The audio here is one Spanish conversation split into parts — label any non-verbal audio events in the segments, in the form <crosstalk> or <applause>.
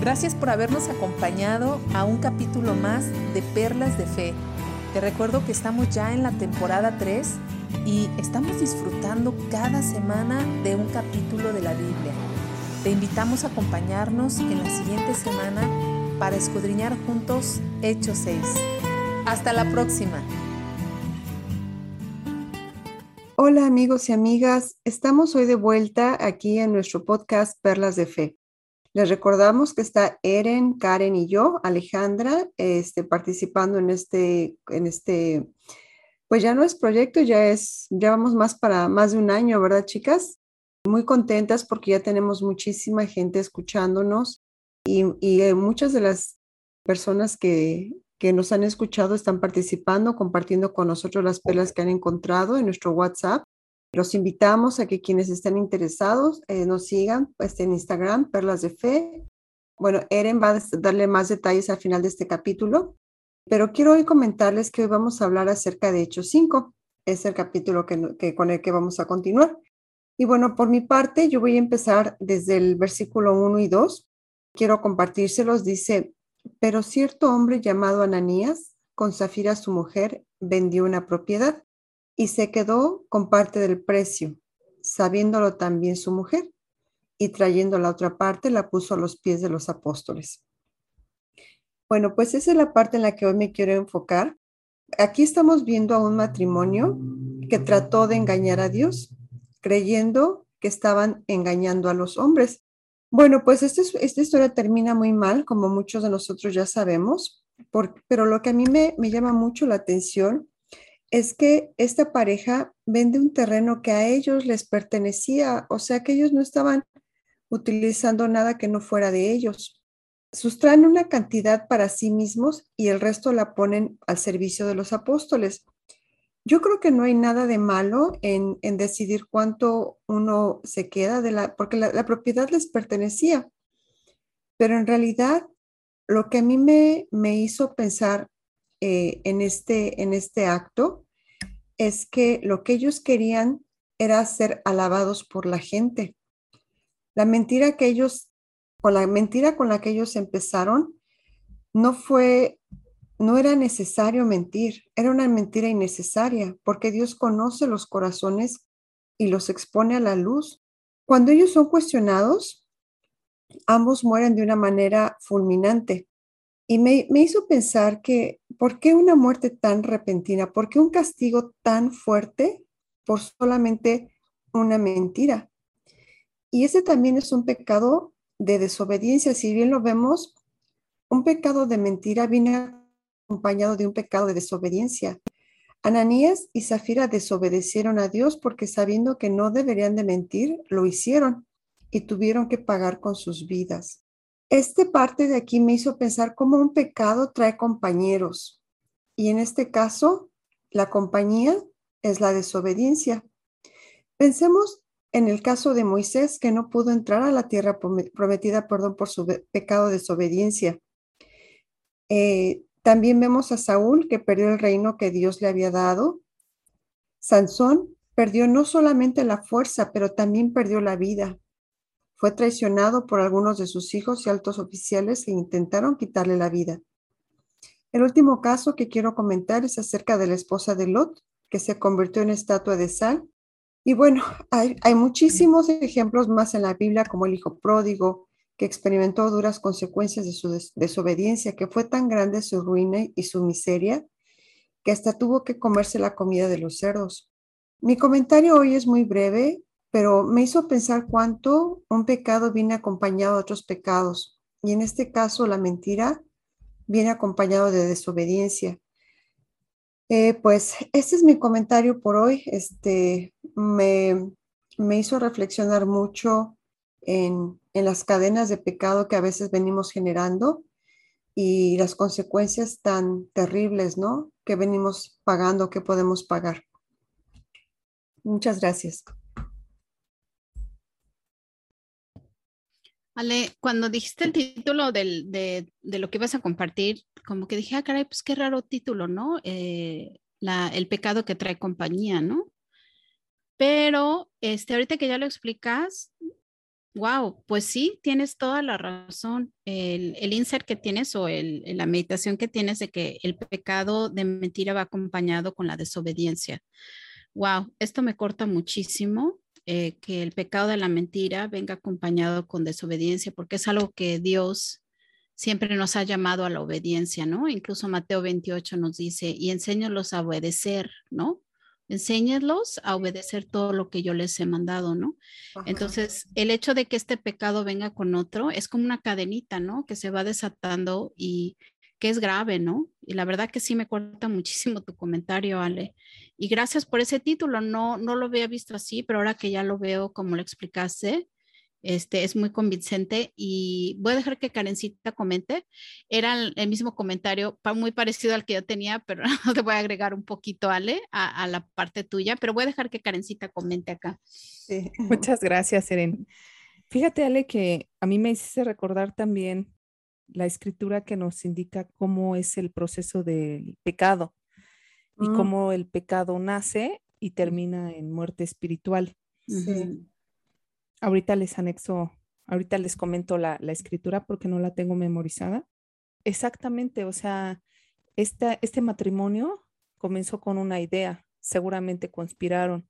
Gracias por habernos acompañado a un capítulo más de Perlas de Fe. Te recuerdo que estamos ya en la temporada 3 y estamos disfrutando cada semana de un capítulo de la Biblia. Te invitamos a acompañarnos en la siguiente semana para escudriñar juntos Hechos 6. Hasta la próxima. Hola amigos y amigas, estamos hoy de vuelta aquí en nuestro podcast Perlas de Fe. Les recordamos que está Eren, Karen y yo, Alejandra, este, participando en este, en este, pues ya no es proyecto, ya es, ya vamos más para más de un año, ¿verdad, chicas? Muy contentas porque ya tenemos muchísima gente escuchándonos y, y eh, muchas de las personas que, que nos han escuchado están participando, compartiendo con nosotros las perlas que han encontrado en nuestro WhatsApp. Los invitamos a que quienes estén interesados eh, nos sigan pues, en Instagram, Perlas de Fe. Bueno, Eren va a darle más detalles al final de este capítulo, pero quiero hoy comentarles que hoy vamos a hablar acerca de Hechos 5. Es el capítulo que, con el que vamos a continuar. Y bueno, por mi parte, yo voy a empezar desde el versículo 1 y 2. Quiero compartírselos. Dice, pero cierto hombre llamado Ananías, con Zafira su mujer, vendió una propiedad y se quedó con parte del precio, sabiéndolo también su mujer, y trayendo la otra parte la puso a los pies de los apóstoles. Bueno, pues esa es la parte en la que hoy me quiero enfocar. Aquí estamos viendo a un matrimonio que trató de engañar a Dios, creyendo que estaban engañando a los hombres. Bueno, pues este esta historia termina muy mal, como muchos de nosotros ya sabemos, pero lo que a mí me, me llama mucho la atención es que esta pareja vende un terreno que a ellos les pertenecía, o sea que ellos no estaban utilizando nada que no fuera de ellos. Sustraen una cantidad para sí mismos y el resto la ponen al servicio de los apóstoles. Yo creo que no hay nada de malo en, decidir cuánto uno se queda de la, porque la, propiedad les pertenecía. Pero en realidad, lo que a mí me, me hizo pensar eh, en, este, en este acto es que lo que ellos querían era ser alabados por la gente. La mentira que ellos, con la mentira con la que ellos empezaron, no fue no era necesario mentir, era una mentira innecesaria, porque Dios conoce los corazones y los expone a la luz. Cuando ellos son cuestionados, ambos mueren de una manera fulminante. Y me, hizo pensar que, ¿por qué una muerte tan repentina? ¿Por qué un castigo tan fuerte por solamente una mentira? Y ese también es un pecado de desobediencia. Si bien lo vemos, un pecado de mentira viene acompañado de un pecado de desobediencia. Ananías y Zafira desobedecieron a Dios porque sabiendo que no deberían de mentir, lo hicieron y tuvieron que pagar con sus vidas. Este parte de aquí me hizo pensar cómo un pecado trae compañeros y en este caso la compañía es la desobediencia. Pensemos en el caso de Moisés que no pudo entrar a la tierra prometida por su pecado de desobediencia. Eh, también vemos a Saúl que perdió el reino que Dios le había dado. Sansón perdió no solamente la fuerza, pero también perdió la vida. Fue traicionado por algunos de sus hijos y altos oficiales que intentaron quitarle la vida. El último caso que quiero comentar es acerca de la esposa de Lot, que se convirtió en estatua de sal. Y bueno, <laughs> hay, muchísimos ejemplos más en la Biblia, como el hijo pródigo, que experimentó duras consecuencias de su desobediencia, que fue tan grande su ruina y su miseria, que hasta tuvo que comerse la comida de los cerdos. Mi comentario hoy es muy breve, pero me hizo pensar cuánto un pecado viene acompañado de otros pecados, y en este caso la mentira viene acompañado de desobediencia. Eh, pues este es mi comentario por hoy. Este me, me hizo reflexionar mucho en en las cadenas de pecado que a veces venimos generando y las consecuencias tan terribles, ¿no? Que venimos pagando, que podemos pagar. Muchas gracias. Ale, cuando dijiste el título de, lo que ibas a compartir, como que dije, ah, caray, pues qué raro título, ¿no? Eh, el pecado que trae compañía, ¿no? Pero este, ahorita que ya lo explicas, Wow, pues sí, tienes toda la razón. El, el insert que tienes o la meditación que tienes de que el pecado de mentira va acompañado con la desobediencia. Wow, esto me corta muchísimo eh, que el pecado de la mentira venga acompañado con desobediencia, porque es algo que Dios siempre nos ha llamado a la obediencia, ¿no? Incluso Mateo 28 nos dice, y enséñalos a obedecer, ¿no? enséñenlos a obedecer todo lo que yo les he mandado, ¿no? Entonces, el hecho de que este pecado venga con otro es como una cadenita, ¿no? Que se va desatando y que es grave, ¿no? Y la verdad que sí me corta muchísimo tu comentario, Ale. Y gracias por ese título, no, no lo había visto así, pero ahora que ya lo veo como lo explicaste, este, es muy convincente y voy a dejar que Karencita comente. Era el, mismo comentario, muy parecido al que yo tenía, pero <laughs> te voy a agregar un poquito, Ale, a, la parte tuya, pero voy a dejar que Karencita comente acá. <laughs> Muchas gracias, Eren. Fíjate, Ale, que a mí me hiciste recordar también la escritura que nos indica cómo es el proceso del pecado y mm. cómo el pecado nace y termina en muerte espiritual. Sí. Ahorita les anexo, ahorita les comento la, escritura porque no la tengo memorizada. Exactamente, o sea, este matrimonio comenzó con una idea, seguramente conspiraron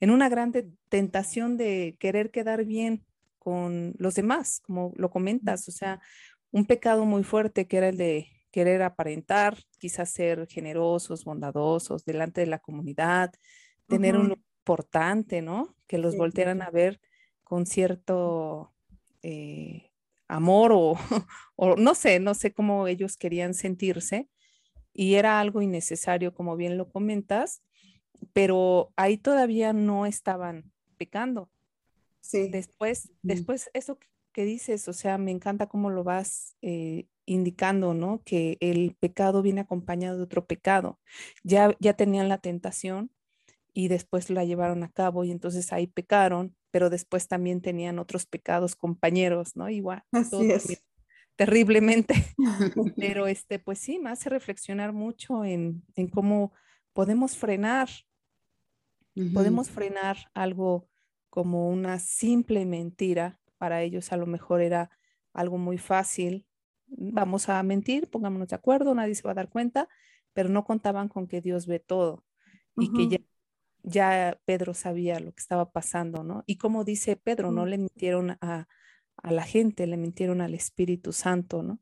en una gran tentación de querer quedar bien con los demás, como lo comentas, o sea, un pecado muy fuerte que era el de querer aparentar, quizás ser generosos, bondadosos delante de la comunidad, tener un importante, ¿no? Que los voltearan a ver con cierto eh, amor <laughs> o, no sé, no sé cómo ellos querían sentirse y era algo innecesario, como bien lo comentas, pero ahí todavía no estaban pecando. Sí. Después, después eso que dices, o sea, me encanta cómo lo vas eh, indicando, ¿no? Que el pecado viene acompañado de otro pecado. Ya, ya tenían la tentación y después la llevaron a cabo y entonces ahí pecaron pero después también tenían otros pecados compañeros, ¿no? Igual. <laughs> Así es. Terriblemente. <laughs> pero este, pues sí, me hace reflexionar mucho en, cómo podemos frenar, podemos frenar algo como una simple mentira. Para ellos a lo mejor era algo muy fácil. Vamos a mentir, pongámonos de acuerdo, nadie se va a dar cuenta, pero no contaban con que Dios ve todo y que ya ya Pedro sabía lo que estaba pasando, ¿no? Y como dice Pedro, no le mintieron a, la gente, le mintieron al Espíritu Santo, ¿no?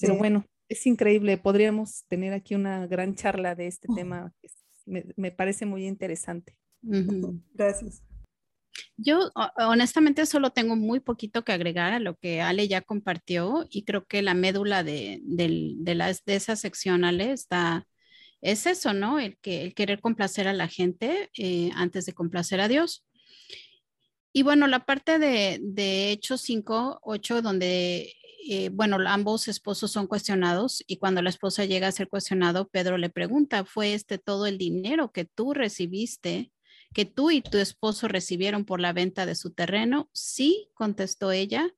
Pero bueno, es increíble, podríamos tener aquí una gran charla de este tema, me, parece muy interesante. Gracias. Yo honestamente solo tengo muy poquito que agregar a lo que Ale ya compartió y creo que la médula de, de, de esa sección, Ale, está es eso, ¿no? El, que, el querer complacer a la gente eh, antes de complacer a Dios. Y bueno, la parte de, de Hechos 5, 8, donde, eh, bueno, ambos esposos son cuestionados y cuando la esposa llega a ser cuestionado, Pedro le pregunta, ¿fue este todo el dinero que tú recibiste, que tú y tu esposo recibieron por la venta de su terreno? Sí, contestó ella,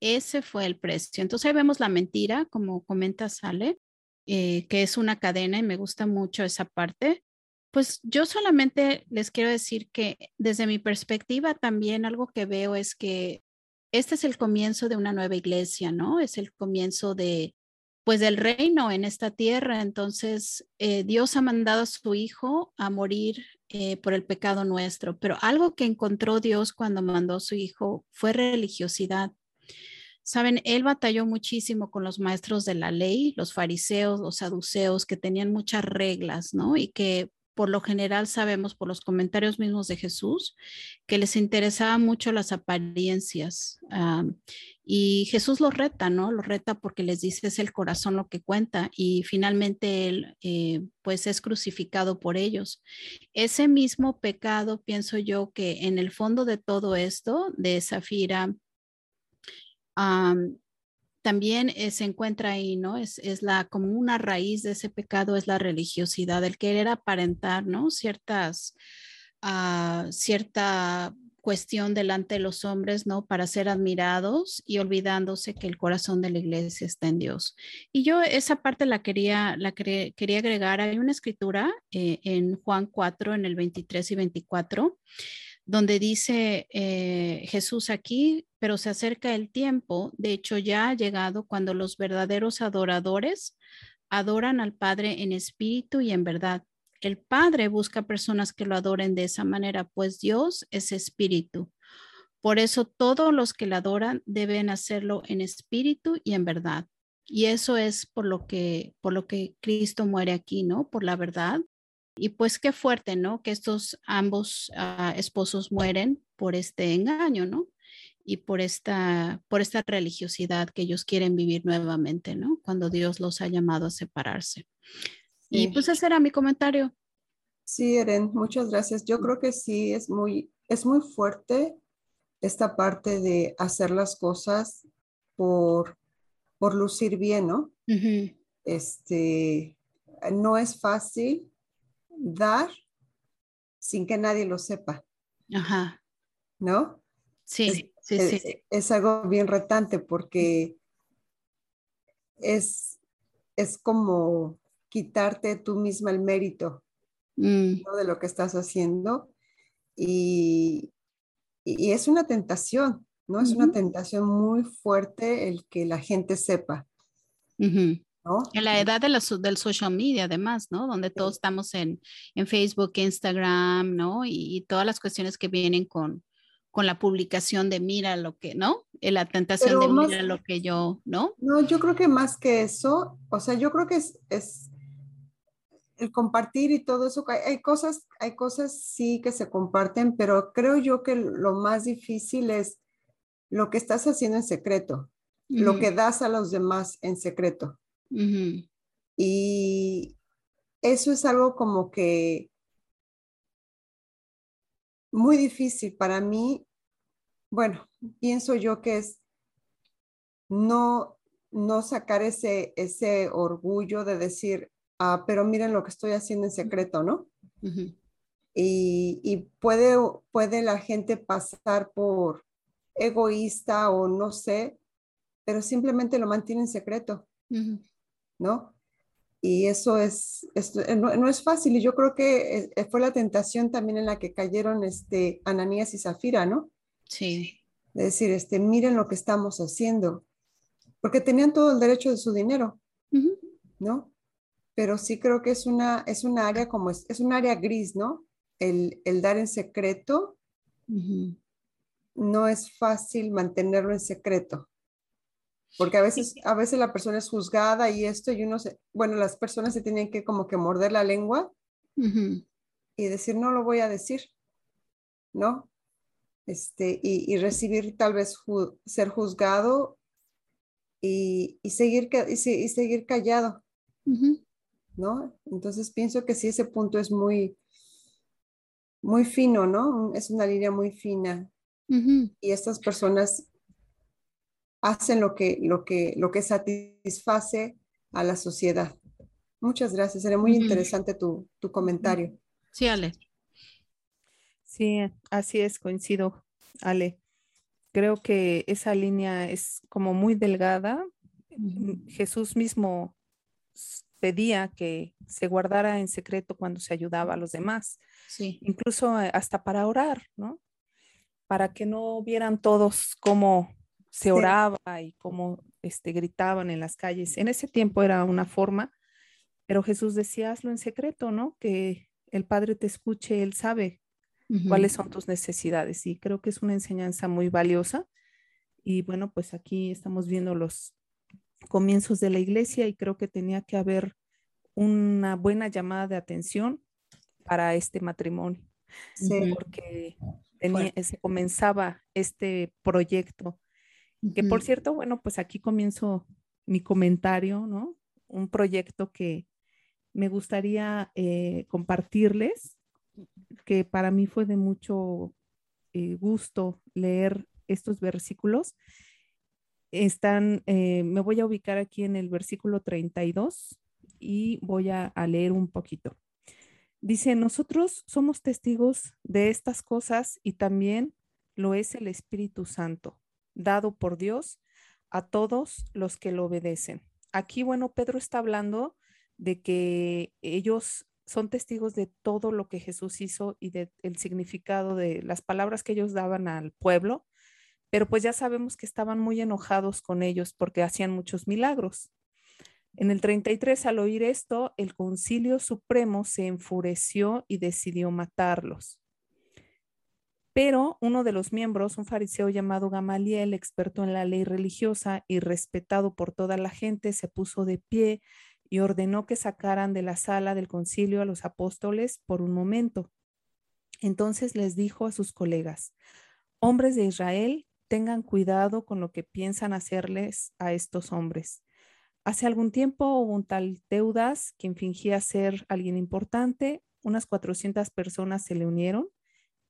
ese fue el precio. Entonces ahí vemos la mentira, como comenta Sale, eh, que es una cadena y me gusta mucho esa parte. Pues yo solamente les quiero decir que desde mi perspectiva también algo que veo es que este es el comienzo de una nueva iglesia, ¿no? Es el comienzo de, pues del reino en esta tierra. Entonces, eh, Dios ha mandado a su Hijo a morir eh, por el pecado nuestro, pero algo que encontró Dios cuando mandó a su Hijo fue religiosidad. Saben, él batalló muchísimo con los maestros de la ley, los fariseos, los saduceos, que tenían muchas reglas, ¿no? Y que por lo general sabemos por los comentarios mismos de Jesús que les interesaba mucho las apariencias. y Jesús los reta, ¿no? Los reta porque les dice es el corazón lo que cuenta y finalmente él eh, pues es crucificado por ellos. Ese mismo pecado, pienso yo que en el fondo de todo esto, de Zafira, también eh, se encuentra ahí, ¿no? Es, es, la, como una raíz de ese pecado es la religiosidad, el querer aparentar, ¿no? Ciertas, uh, cierta cuestión delante de los hombres, ¿no? Para ser admirados y olvidándose que el corazón de la iglesia está en Dios. Y yo esa parte la quería, la quería agregar. Hay una escritura eh, en Juan 4, en el 23 y 24, donde dice eh, Jesús aquí, pero se acerca el tiempo, de hecho ya ha llegado cuando los verdaderos adoradores adoran al Padre en espíritu y en verdad. El Padre busca personas que lo adoren de esa manera, pues Dios es espíritu. Por eso todos los que le adoran deben hacerlo en espíritu y en verdad. Y eso es por lo que por lo que Cristo muere aquí, ¿no? Por la verdad. Y pues qué fuerte, ¿no? Que estos ambos uh, esposos mueren por este engaño, ¿no? Y por esta por esta religiosidad que ellos quieren vivir nuevamente, ¿no? Cuando Dios los ha llamado a separarse. Sí. Y pues ese era mi comentario. Sí, Eren, muchas gracias. Yo creo que sí es muy es muy fuerte esta parte de hacer las cosas por por lucir bien, ¿no? Uh -huh. Este, no es fácil dar sin que nadie lo sepa. Ajá. ¿No? Sí, es, sí, es, sí. Es algo bien retante porque es, es como quitarte tú misma el mérito Mm, ¿no? de lo que estás haciendo y, y es una tentación, ¿no? Es una tentación muy fuerte el que la gente sepa. En la edad de del social media, además, ¿no? Donde todos estamos en, en Facebook, Instagram, ¿no? Y, y todas las cuestiones que vienen con, con la publicación de mira lo que, ¿no? Eh, La tentación Pero de más- mira lo que yo, ¿no? No, yo creo que más que eso, o sea, yo creo que es, es el compartir y todo eso. Hay, cosas, hay cosas sí que se comparten, pero creo yo que lo más difícil es lo que estás haciendo en secreto, lo que das a los demás en secreto. Y eso es algo como que muy difícil para mí. Bueno, pienso yo que es no, no sacar ese, ese orgullo de decir, ah, pero miren lo que estoy haciendo en secreto, ¿no? Y, y puede, puede la gente pasar por egoísta o no sé, pero simplemente lo mantiene en secreto. ¿no? Y eso es, es- no, no es fácil. Y yo creo que eh, fue la tentación también en la que cayeron este, Ananías y Zafira, ¿no? Sí. De decir, este, miren lo que estamos haciendo. Porque tenían todo el derecho de su dinero, ¿no? Pero sí creo que es una, es una área como es, es un área gris, ¿no? El, el dar en secreto no es fácil mantenerlo en secreto. Porque a veces, a veces la persona es juzgada y esto, y uno se, bueno, las personas se tienen que como que morder la lengua y decir, no lo voy a decir, ¿no? Este, y, y recibir tal vez ju- ser juzgado y, y seguir, y, se- y seguir callado. ¿no? Entonces pienso que sí, ese punto es muy, muy fino, ¿no? Es una línea muy fina y estas personas hacen lo que, lo que, lo que satisface a la sociedad. Muchas gracias, era muy interesante tu, tu comentario. Sí, Ale. Sí, así es, coincido, Ale. Creo que esa línea es como muy delgada. Jesús mismo pedía que se guardara en secreto cuando se ayudaba a los demás, Sí. incluso eh, hasta para orar, ¿no? Para que no vieran todos cómo se Sí. oraba y cómo este, gritaban en las calles. En ese tiempo era una forma, pero Jesús decía, hazlo en secreto, ¿no? Que el Padre te escuche, Él sabe cuáles son tus necesidades. Y creo que es una enseñanza muy valiosa. Y bueno, pues aquí estamos viendo los comienzos de la iglesia y creo que tenía que haber una buena llamada de atención para este matrimonio, Sí. Porque tenía, se comenzaba este proyecto, que por cierto, bueno, pues aquí comienzo mi comentario, ¿no? Un proyecto que me gustaría eh, compartirles, que para mí fue de mucho eh, gusto leer estos versículos. Están, eh, me voy a ubicar aquí en el versículo 32 y voy a, a leer un poquito. Dice, nosotros somos testigos de estas cosas y también lo es el Espíritu Santo, dado por Dios a todos los que lo obedecen. Aquí, bueno, Pedro está hablando de que ellos son testigos de todo lo que Jesús hizo y del significado de las palabras que ellos daban al pueblo, pero pues ya sabemos que estaban muy enojados con ellos porque hacían muchos milagros. En el 33, al oír esto, el concilio supremo se enfureció y decidió matarlos. Pero uno de los miembros, un fariseo llamado Gamaliel, experto en la ley religiosa y respetado por toda la gente, se puso de pie y ordenó que sacaran de la sala del concilio a los apóstoles por un momento. Entonces les dijo a sus colegas, hombres de Israel, tengan cuidado con lo que piensan hacerles a estos hombres. Hace algún tiempo hubo un tal Teudas, quien fingía ser alguien importante. Unas 400 personas se le unieron,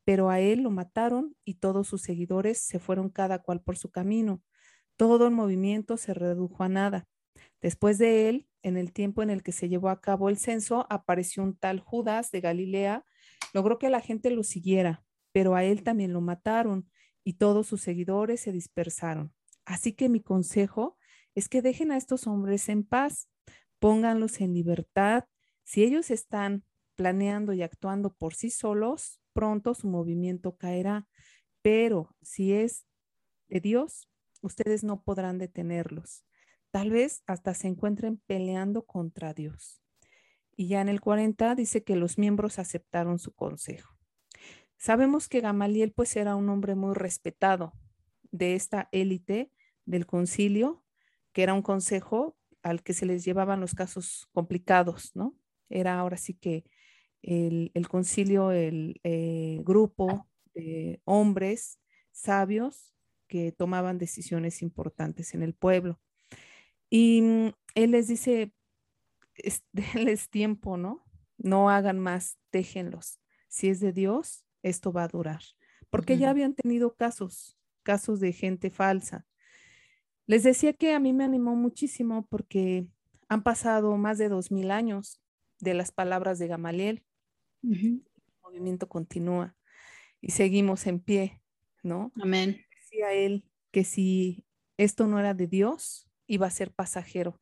pero a él lo mataron y todos sus seguidores se fueron cada cual por su camino. Todo el movimiento se redujo a nada. Después de él, en el tiempo en el que se llevó a cabo el censo, apareció un tal Judas de Galilea. Logró que la gente lo siguiera, pero a él también lo mataron y todos sus seguidores se dispersaron. Así que mi consejo es que dejen a estos hombres en paz, pónganlos en libertad. Si ellos están planeando y actuando por sí solos, pronto su movimiento caerá. Pero si es de Dios, ustedes no podrán detenerlos. Tal vez hasta se encuentren peleando contra Dios. Y ya en el 40 dice que los miembros aceptaron su consejo. Sabemos que Gamaliel pues era un hombre muy respetado de esta élite del concilio que era un consejo al que se les llevaban los casos complicados, ¿no? Era ahora sí que el, concilio, el eh, grupo de hombres sabios que tomaban decisiones importantes en el pueblo. Y mm, él les dice, <laughs> denles tiempo, ¿no? No hagan más, déjenlos. Si es de Dios, esto va a durar. Porque ya habían tenido casos, casos de gente falsa, les decía que a mí me animó muchísimo porque han pasado más de dos mil años de las palabras de Gamaliel. El movimiento continúa y seguimos en pie, ¿no? Amén. Decía él que si esto no era de Dios, iba a ser pasajero.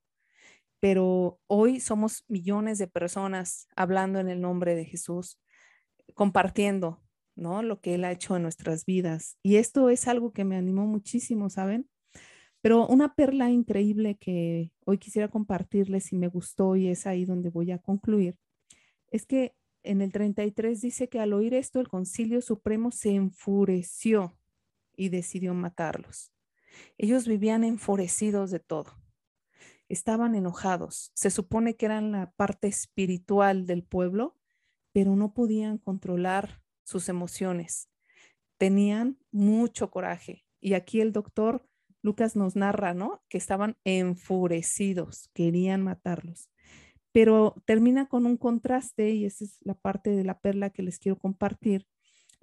Pero hoy somos millones de personas hablando en el nombre de Jesús, compartiendo, ¿no? Lo que Él ha hecho en nuestras vidas. Y esto es algo que me animó muchísimo, ¿saben? Pero una perla increíble que hoy quisiera compartirles y me gustó y es ahí donde voy a concluir, es que en el 33 dice que al oír esto el concilio supremo se enfureció y decidió matarlos. Ellos vivían enfurecidos de todo. Estaban enojados. Se supone que eran la parte espiritual del pueblo, pero no podían controlar sus emociones. Tenían mucho coraje. Y aquí el doctor Lucas nos narra, ¿no? Que estaban enfurecidos, querían matarlos. Pero termina con un contraste y esa es la parte de la perla que les quiero compartir.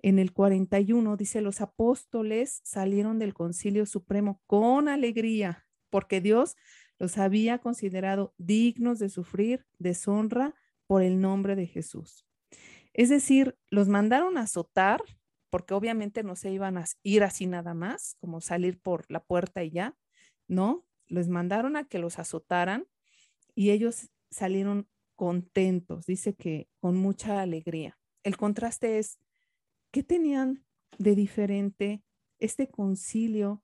En el 41 dice, los apóstoles salieron del concilio supremo con alegría, porque Dios los había considerado dignos de sufrir deshonra por el nombre de Jesús. Es decir, los mandaron a azotar porque obviamente no se iban a ir así nada más, como salir por la puerta y ya, ¿no? Les mandaron a que los azotaran y ellos salieron contentos, dice que con mucha alegría. El contraste es, ¿qué tenían de diferente este concilio,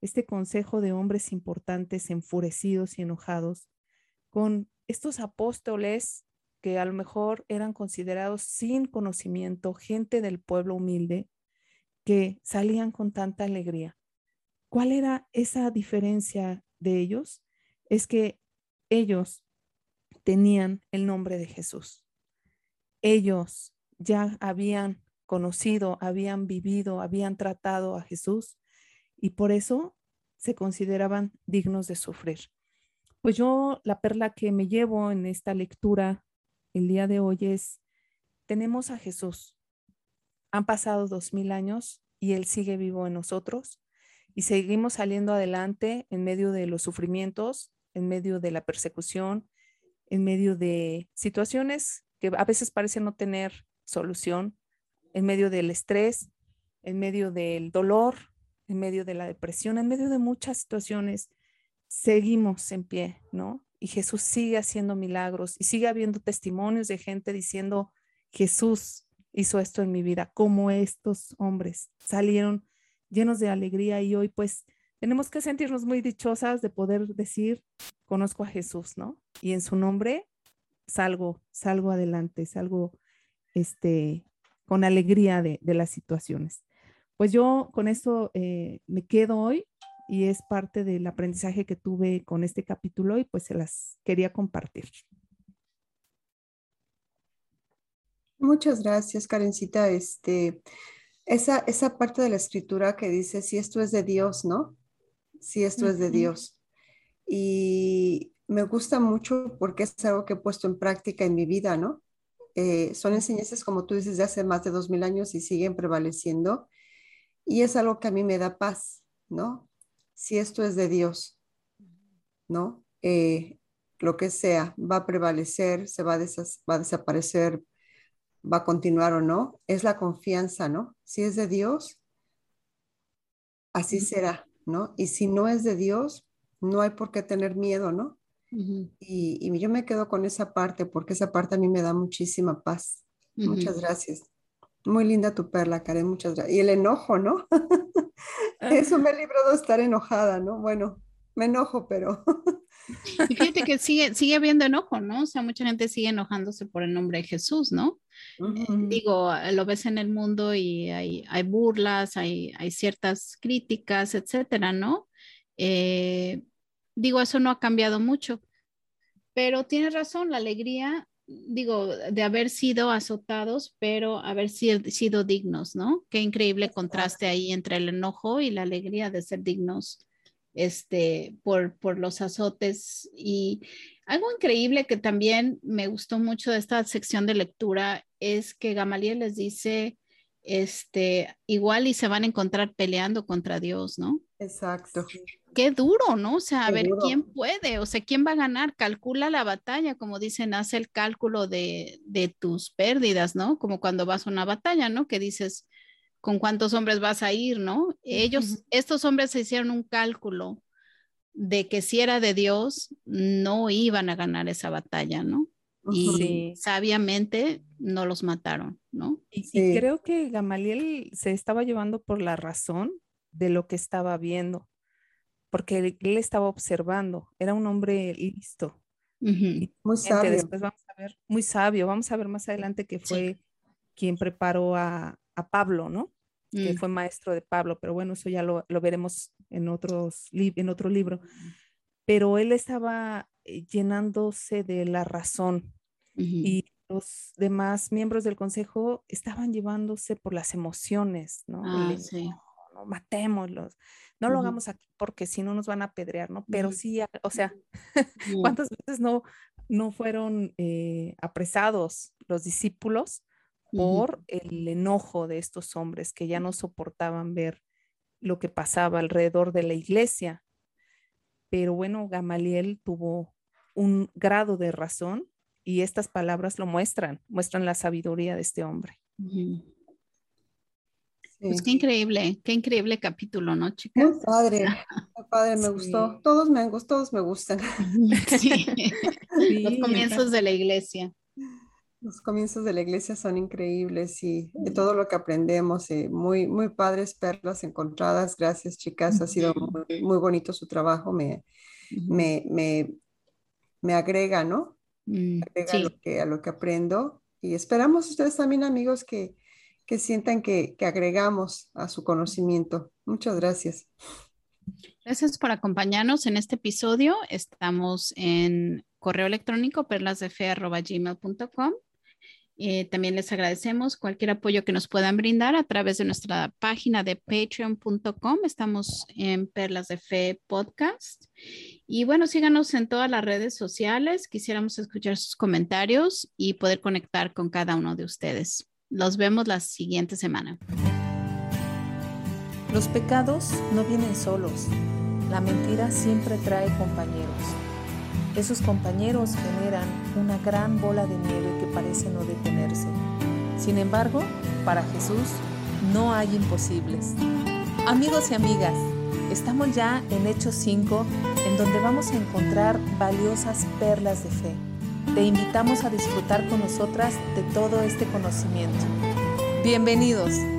este consejo de hombres importantes, enfurecidos y enojados, con estos apóstoles que a lo mejor eran considerados sin conocimiento, gente del pueblo humilde, que salían con tanta alegría. ¿Cuál era esa diferencia de ellos? Es que ellos tenían el nombre de Jesús. Ellos ya habían conocido, habían vivido, habían tratado a Jesús y por eso se consideraban dignos de sufrir. Pues yo la perla que me llevo en esta lectura el día de hoy es, tenemos a Jesús. Han pasado dos mil años y Él sigue vivo en nosotros y seguimos saliendo adelante en medio de los sufrimientos, en medio de la persecución, en medio de situaciones que a veces parecen no tener solución, en medio del estrés, en medio del dolor, en medio de la depresión, en medio de muchas situaciones, seguimos en pie, ¿no? y Jesús sigue haciendo milagros y sigue habiendo testimonios de gente diciendo, Jesús hizo esto en mi vida, como estos hombres salieron llenos de alegría y hoy pues tenemos que sentirnos muy dichosas de poder decir, conozco a Jesús, ¿no? Y en su nombre salgo, salgo adelante, salgo este, con alegría de, las situaciones. Pues yo con esto eh, me quedo hoy y es parte del aprendizaje que tuve con este capítulo y pues se las quería compartir. Muchas gracias, Karencita. Este, esa, esa parte de la escritura que dice, si esto es de Dios, ¿no? Si esto es de Dios. Y me gusta mucho porque es algo que he puesto en práctica en mi vida, ¿no? Eh, son enseñanzas, como tú dices, de hace más de dos mil años y siguen prevaleciendo. Y es algo que a mí me da paz, ¿no? Si esto es de Dios, ¿no? Eh, lo que sea, va a prevalecer, se va a, va a desaparecer, va a continuar o no, es la confianza, ¿no? Si es de Dios, así será, ¿no? Y si no es de Dios, no hay por qué tener miedo, ¿no? y, yo me quedo con esa parte porque esa parte a mí me da muchísima paz. Muchas gracias. Muy linda tu perla, Karen, muchas gracias. Y el enojo, ¿no? Eso me libró de estar enojada, ¿no? Bueno, me enojo, pero <laughs> fíjate que sigue, sigue habiendo enojo, ¿no? O sea, mucha gente sigue enojándose por el nombre de Jesús, ¿no? Eh, digo, lo ves en el mundo y hay, hay burlas, hay, hay, ciertas críticas, etcétera, ¿no? Eh, digo, eso no ha cambiado mucho, pero tienes razón, la alegría, digo, de haber sido azotados, pero haber sido, sido dignos, ¿no? Qué increíble contraste ahí entre el enojo y la alegría de ser dignos este, por, por los azotes. Y algo increíble que también me gustó mucho de esta sección de lectura es que Gamaliel les dice, este, igual y se van a encontrar peleando contra Dios, ¿no? Exacto. Qué duro, ¿no? O sea, a ver quién puede, o sea, quién va a ganar, calcula la batalla, como dicen, hace el cálculo de, de tus pérdidas, ¿no? Como cuando vas a una batalla, ¿no? Que dices, con cuántos hombres vas a ir, ¿no? Ellos, estos hombres se hicieron un cálculo de que si era de Dios, no iban a ganar esa batalla, ¿no? Y sabiamente no los mataron, ¿no? Y, creo que Gamaliel se estaba llevando por la razón de lo que estaba viendo, porque él, estaba observando, era un hombre listo. Muy sabio. Después vamos a ver, muy sabio, vamos a ver más adelante que fue quien preparó a, a Pablo, ¿no? Que mm. fue maestro de Pablo, pero bueno, eso ya lo, veremos en, otros, en otro libro. Pero él estaba eh, llenándose de la razón y los demás miembros del consejo estaban llevándose por las emociones, ¿no? Ah, sí. no, matémoslos, no lo hagamos aquí porque si no nos van a apedrear, ¿no? Pero sí, o sea, <laughs> ¿cuántas veces no, no fueron eh, apresados los discípulos por el enojo de estos hombres que ya no soportaban ver lo que pasaba alrededor de la iglesia. Pero bueno, Gamaliel tuvo un grado de razón y estas palabras lo muestran, muestran la sabiduría de este hombre. Pues qué increíble, qué increíble capítulo, ¿no, chicas? Muy padre, <laughs> muy padre, me gustó. Todos me, todos me gustan. <laughs> Sí. <laughs> Los comienzos de la iglesia. Los comienzos de la iglesia son increíbles y de todo lo que aprendemos, eh, muy, muy padres perlas encontradas. Gracias, chicas. Ha sido muy, bonito su trabajo. Me, me, me, me agrega, ¿no? Mm, agrega a, lo que, a lo que aprendo. Y esperamos ustedes también, amigos, que, que sientan que, que agregamos a su conocimiento. Muchas gracias. Gracias por acompañarnos en este episodio. Estamos en correo electrónico perlasdefe.gmail.com eh, también les agradecemos cualquier apoyo que nos puedan brindar a través de nuestra página de patreon.com. Estamos en Perlas de Fe Podcast. Y bueno, síganos en todas las redes sociales. Quisiéramos escuchar sus comentarios y poder conectar con cada uno de ustedes. Los vemos la siguiente semana. Los pecados no vienen solos. La mentira siempre trae compañeros. Esos compañeros generan una gran bola de nieve que parece no detenerse. Sin embargo, para Jesús no hay imposibles. Amigos y amigas, estamos ya en Hechos 5, en donde vamos a encontrar valiosas perlas de fe. Te invitamos a disfrutar con nosotras de todo este conocimiento. Bienvenidos.